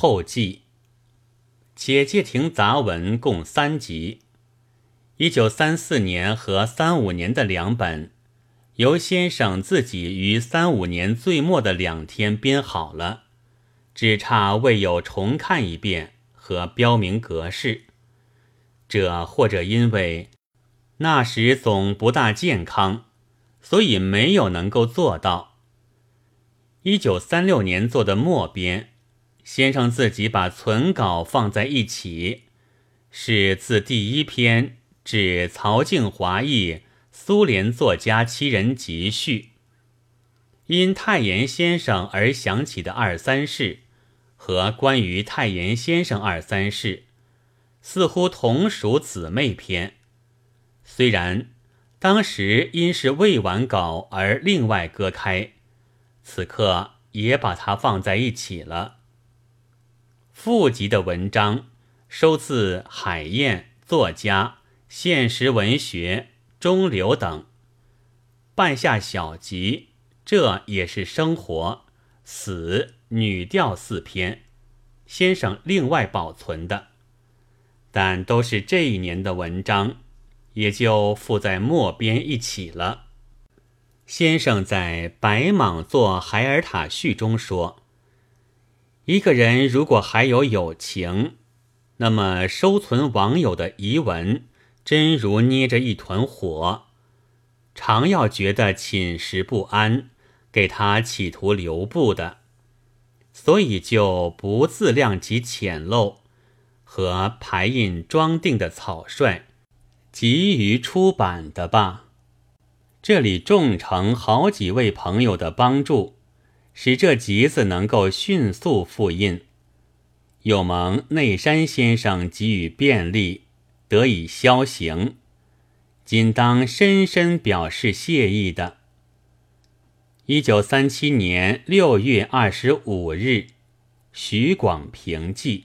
后记。且介亭杂文共三集，一九三四年和三五年的两本，由先生自己于三五年最末的两天编好了，只差未有重看一遍和标明格式。这或者因为那时总不大健康，所以没有能够做到。一九三六年做的末编。先生自己把存稿放在一起，是自第一篇至曹静华译苏联作家七人集序。因太炎先生而想起的二三事和关于太炎先生二三事，似乎同属姊妹篇。虽然当时因是未完稿而另外割开，此刻也把它放在一起了。附集的文章收自海燕作家、现实文学中流等。半夏小集，这也是生活、死、女调四篇，先生另外保存的，但都是这一年的文章，也就附在末边一起了。先生在《白蟒座海尔塔序》中说。一个人如果还有友情，那么收存网友的遗文，真如捏着一团火，常要觉得寝食不安，给他企图留步的，所以就不自量其浅陋和排印装订的草率，急于出版的吧。这里众承好几位朋友的帮助。使这集子能够迅速复印，又蒙内山先生给予便利，得以消行，仅当深深表示谢意的。一九三七年六月二十五日，徐广平记。